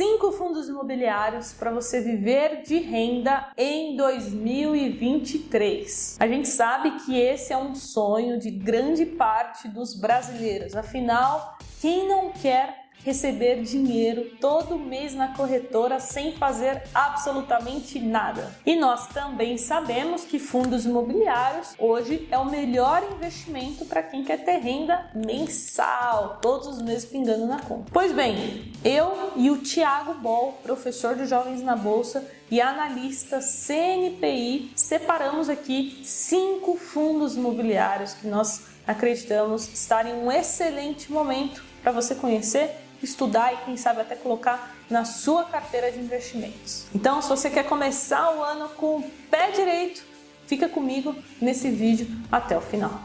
cinco fundos imobiliários para você viver de renda em 2023. A gente sabe que esse é um sonho de grande parte dos brasileiros. Afinal, quem não quer receber dinheiro todo mês na corretora sem fazer absolutamente nada. E nós também sabemos que fundos imobiliários hoje é o melhor investimento para quem quer ter renda mensal, todos os meses pingando na conta. Pois bem, eu e o Tiago Bol, professor de Jovens na Bolsa e analista CNPI, separamos aqui cinco fundos imobiliários que nós acreditamos estar em um excelente momento para você conhecer estudar e quem sabe até colocar na sua carteira de investimentos. Então, se você quer começar o ano com o pé direito, fica comigo nesse vídeo até o final.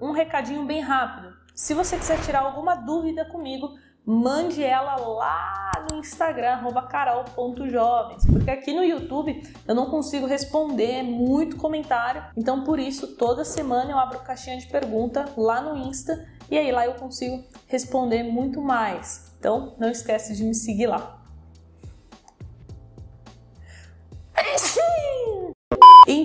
Um recadinho bem rápido. Se você quiser tirar alguma dúvida comigo, mande ela lá no Instagram, carol.jovens, porque aqui no YouTube eu não consigo responder é muito comentário, então por isso toda semana eu abro caixinha de pergunta lá no Insta e aí lá eu consigo responder muito mais. Então não esquece de me seguir lá.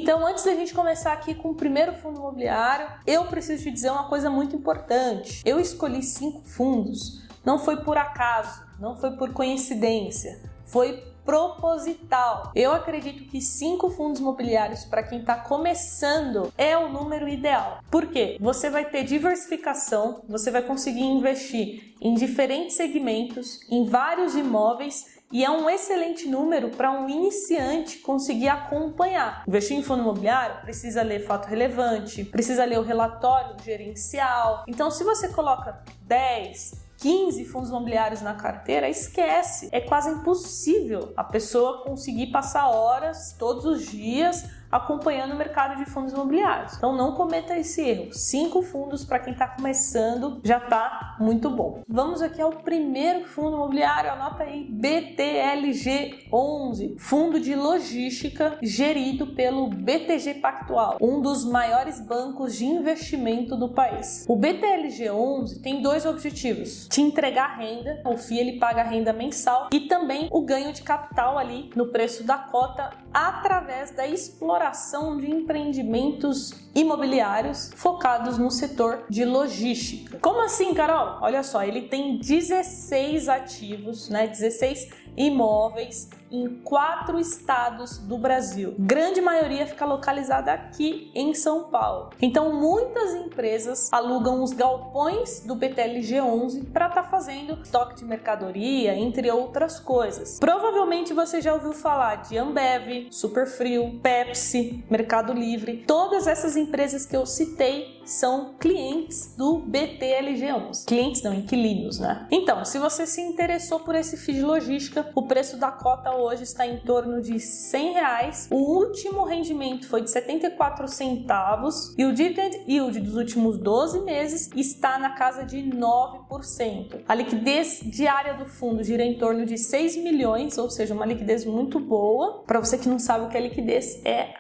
Então, antes da gente começar aqui com o primeiro fundo imobiliário, eu preciso te dizer uma coisa muito importante. Eu escolhi cinco fundos não foi por acaso, não foi por coincidência, foi proposital. Eu acredito que cinco fundos imobiliários para quem está começando é o número ideal. Por quê? Você vai ter diversificação, você vai conseguir investir em diferentes segmentos, em vários imóveis e é um excelente número para um iniciante conseguir acompanhar. Investir em fundo imobiliário precisa ler fato relevante, precisa ler o relatório gerencial. Então, se você coloca 10, 15 fundos imobiliários na carteira, esquece. É quase impossível a pessoa conseguir passar horas todos os dias acompanhando o mercado de fundos imobiliários. Então não cometa esse erro. Cinco fundos para quem está começando já está muito bom. Vamos aqui ao primeiro fundo imobiliário, anota aí BTLG11, fundo de logística gerido pelo BTG Pactual, um dos maiores bancos de investimento do país. O BTLG11 tem dois objetivos: te entregar renda, o FII ele paga renda mensal e também o ganho de capital ali no preço da cota através da exploração de empreendimentos imobiliários focados no setor de logística. Como assim, Carol? Olha só, ele tem 16 ativos, né? 16 imóveis em quatro estados do Brasil. Grande maioria fica localizada aqui em São Paulo. Então, muitas empresas alugam os galpões do BTLG 11 para estar tá fazendo estoque de mercadoria, entre outras coisas. Provavelmente você já ouviu falar de Ambev, Superfrio, Pepsi, Mercado Livre. Todas essas empresas que eu citei são clientes do BTLG 11. Clientes não, inquilinos, né? Então, se você se interessou por esse FII de logística, o preço da cota hoje está em torno de 100 reais. O último rendimento foi de 74 centavos e o dividend yield dos últimos 12 meses está na casa de 9%. A liquidez diária do fundo gira em torno de 6 milhões, ou seja, uma liquidez muito boa. Para você que não sabe o que é liquidez, é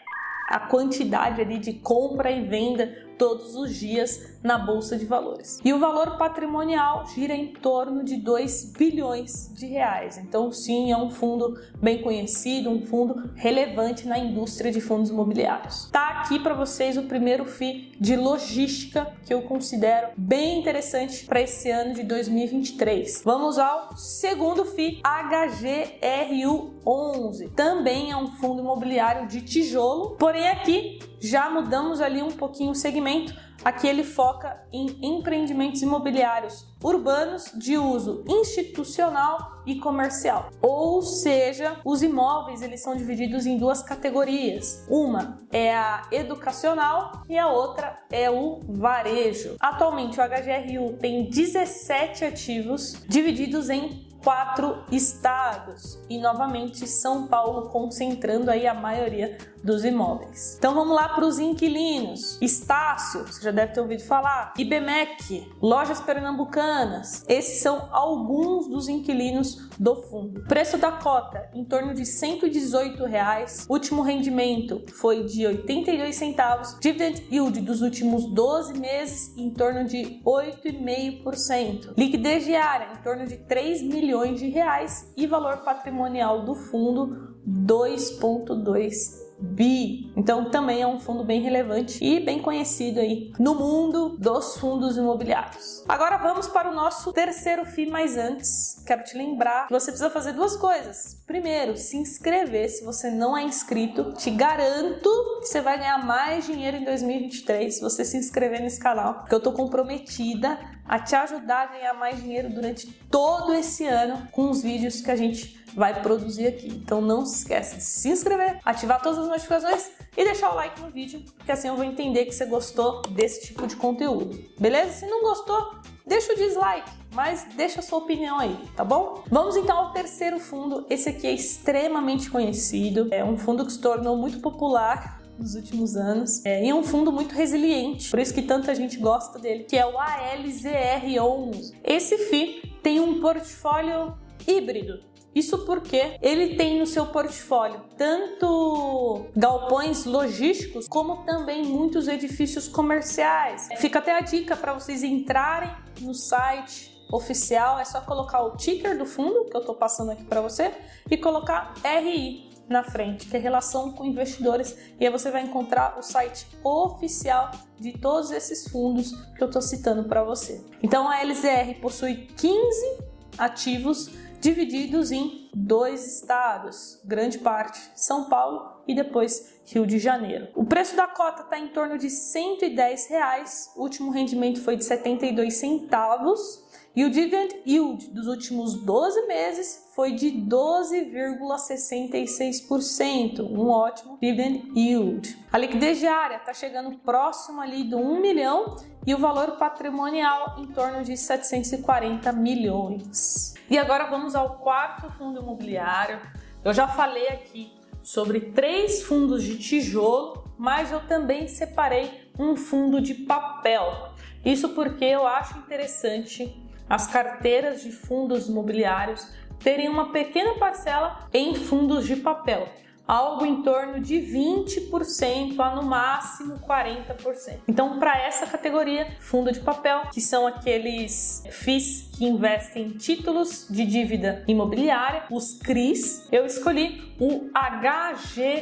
a quantidade ali de compra e venda todos os dias na bolsa de valores. E o valor patrimonial gira em torno de 2 bilhões de reais. Então, sim, é um fundo bem conhecido, um fundo relevante na indústria de fundos imobiliários. Tá aqui para vocês o primeiro FII de logística que eu considero bem interessante para esse ano de 2023. Vamos ao segundo FII, HGRU11. Também é um fundo imobiliário de tijolo, porém aqui já mudamos ali um pouquinho o segmento. Aqui ele foca em empreendimentos imobiliários urbanos de uso institucional e comercial. Ou seja, os imóveis eles são divididos em duas categorias. Uma é a educacional e a outra é o varejo. Atualmente o HGRU tem 17 ativos divididos em quatro estados e novamente São Paulo concentrando aí a maioria dos imóveis. Então vamos lá para os inquilinos. Estácio, você já deve ter ouvido falar. IBMEC, Lojas Pernambucanas. Esses são alguns dos inquilinos do fundo. Preço da cota em torno de 118 reais. Último rendimento foi de 82 centavos. Dividend yield dos últimos 12 meses em torno de 8,5%. Liquidez diária em torno de 3 milhões de reais e valor patrimonial do fundo 2.2 bi. Então também é um fundo bem relevante e bem conhecido aí no mundo dos fundos imobiliários. Agora vamos para o nosso terceiro FII, mas antes quero te lembrar que você precisa fazer duas coisas. Primeiro, se inscrever se você não é inscrito. Te garanto que você vai ganhar mais dinheiro em 2023 se você se inscrever nesse canal, porque eu tô comprometida a te ajudar a ganhar mais dinheiro durante todo esse ano com os vídeos que a gente vai produzir aqui. Então não se esqueça de se inscrever, ativar todas as notificações e deixar o like no vídeo, porque assim eu vou entender que você gostou desse tipo de conteúdo. Beleza? Se não gostou, deixa o dislike, mas deixa a sua opinião aí, tá bom? Vamos então ao terceiro fundo. Esse aqui é extremamente conhecido, é um fundo que se tornou muito popular nos últimos anos. É, e é um fundo muito resiliente, por isso que tanta gente gosta dele, que é o ALZR11. Esse FI tem um portfólio híbrido. Isso porque ele tem no seu portfólio tanto galpões logísticos como também muitos edifícios comerciais. Fica até a dica para vocês entrarem no site oficial, é só colocar o ticker do fundo que eu estou passando aqui para você e colocar RI na frente, que é relação com investidores, e aí você vai encontrar o site oficial de todos esses fundos que eu estou citando para você. Então a LZR possui 15 ativos divididos em dois estados, grande parte São Paulo e depois Rio de Janeiro. O preço da cota está em torno de 110 reais. o último rendimento foi de 72 centavos e o dividend yield dos últimos 12 meses foi de 12,66%, um ótimo dividend yield. A liquidez diária está chegando próximo ali do 1 milhão e o valor patrimonial em torno de 740 milhões. E agora vamos ao quarto fundo imobiliário. Eu já falei aqui sobre três fundos de tijolo, mas eu também separei um fundo de papel. Isso porque eu acho interessante as carteiras de fundos imobiliários terem uma pequena parcela em fundos de papel algo em torno de 20% a no máximo 40%. Então, para essa categoria, fundo de papel, que são aqueles FIIs que investem em títulos de dívida imobiliária, os CRIs, eu escolhi o HGCR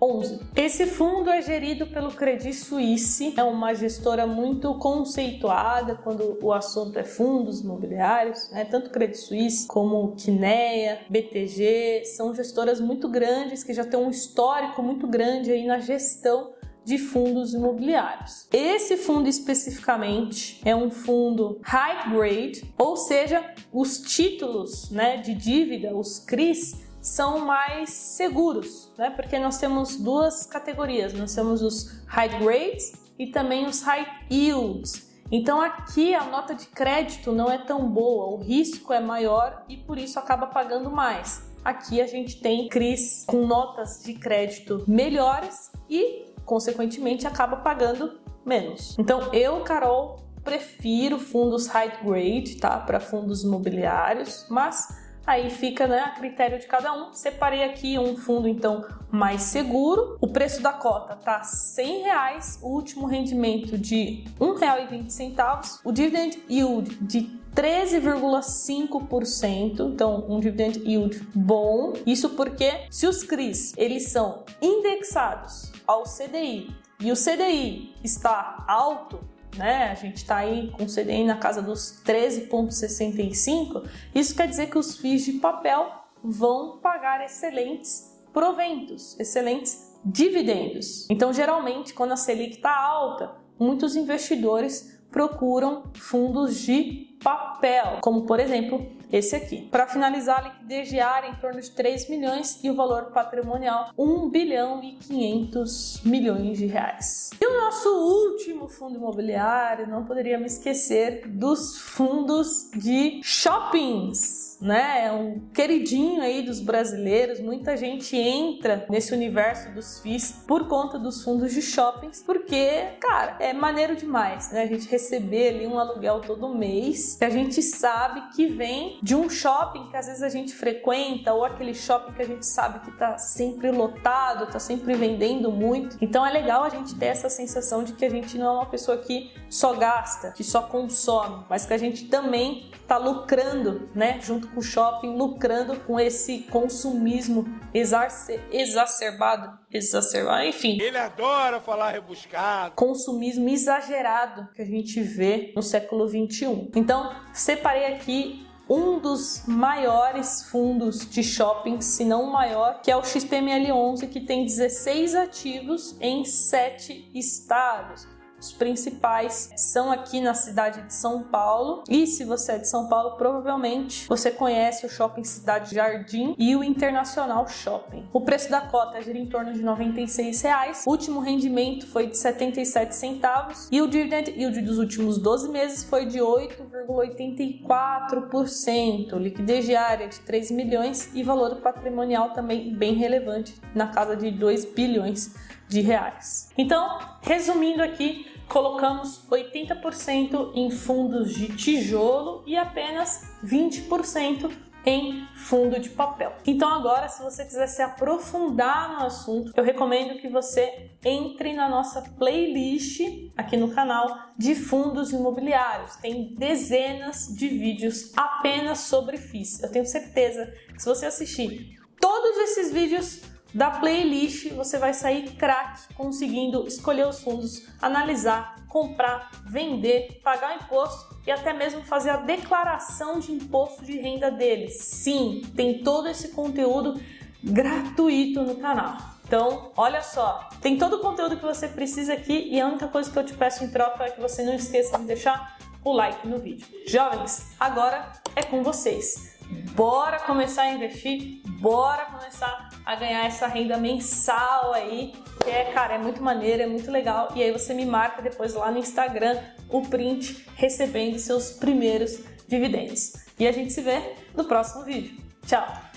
11. Esse fundo é gerido pelo Credit Suisse, é uma gestora muito conceituada quando o assunto é fundos imobiliários, né? Tanto Credit Suisse como Kinea, BTG, são gestoras muito grandes que já têm um histórico muito grande aí na gestão de fundos imobiliários. Esse fundo especificamente é um fundo high grade, ou seja, os títulos né, de dívida, os CRIs, são mais seguros, né? Porque nós temos duas categorias, nós temos os high grades e também os high yields. Então aqui a nota de crédito não é tão boa, o risco é maior e por isso acaba pagando mais. Aqui a gente tem CRIs com notas de crédito melhores e consequentemente acaba pagando menos. Então eu, Carol, prefiro fundos high grade, tá, para fundos imobiliários, mas aí fica né, a critério de cada um. Separei aqui um fundo então mais seguro. O preço da cota tá 100 reais, o último rendimento de R$ 1,20, o dividend yield de 13,5%, então um dividend yield bom. Isso porque se os CRIs eles são indexados ao CDI e o CDI está alto, né? A gente está aí com o CDI na casa dos 13,65. Isso quer dizer que os FIIs de papel vão pagar excelentes proventos, excelentes dividendos. Então, geralmente, quando a Selic está alta, muitos investidores procuram fundos de papel, como por exemplo esse aqui. Para finalizar, a liquidez diária em torno de 3 milhões e o valor patrimonial 1 bilhão e 500 milhões de reais. E o nosso último fundo imobiliário, não poderia me esquecer dos fundos de shoppings né? É um queridinho aí dos brasileiros. Muita gente entra nesse universo dos FIIs por conta dos fundos de shoppings, porque, cara, é maneiro demais, né? A gente receber ali um aluguel todo mês, que a gente sabe que vem de um shopping que às vezes a gente frequenta ou aquele shopping que a gente sabe que tá sempre lotado, tá sempre vendendo muito. Então é legal a gente ter essa sensação de que a gente não é uma pessoa que só gasta, que só consome, mas que a gente também tá lucrando, né, junto com o shopping, lucrando com esse consumismo exacerbado, exacerbado, enfim. Ele adora falar rebuscado. Consumismo exagerado que a gente vê no século 21. Então, separei aqui um dos maiores fundos de shopping, se não o maior, que é o XPML11, que tem 16 ativos em 7 estados. Os principais são aqui na cidade de São Paulo. E se você é de São Paulo, provavelmente você conhece o Shopping Cidade Jardim e o Internacional Shopping. O preço da cota gira em torno de 96 reais. O último rendimento foi de 77 centavos e o dividend yield dos últimos 12 meses foi de 8,84%. Liquidez diária de 3 milhões e valor patrimonial também bem relevante, na casa de 2 bilhões de reais. Então, resumindo aqui, colocamos 80% em fundos de tijolo e apenas 20% em fundo de papel. Então agora, se você quiser se aprofundar no assunto, eu recomendo que você entre na nossa playlist aqui no canal de fundos imobiliários. Tem dezenas de vídeos apenas sobre FIIs. Eu tenho certeza que se você assistir todos esses vídeos da playlist você vai sair craque conseguindo escolher os fundos, analisar, comprar, vender, pagar imposto e até mesmo fazer a declaração de imposto de renda deles. Sim, tem todo esse conteúdo gratuito no canal. Então, olha só, tem todo o conteúdo que você precisa aqui e a única coisa que eu te peço em troca é que você não esqueça de deixar o like no vídeo. Jovens, agora é com vocês. Bora começar a investir, bora começar a ganhar essa renda mensal aí, que é, cara, é muito maneiro, é muito legal. E aí você me marca depois lá no Instagram o print recebendo seus primeiros dividendos. E a gente se vê no próximo vídeo. Tchau!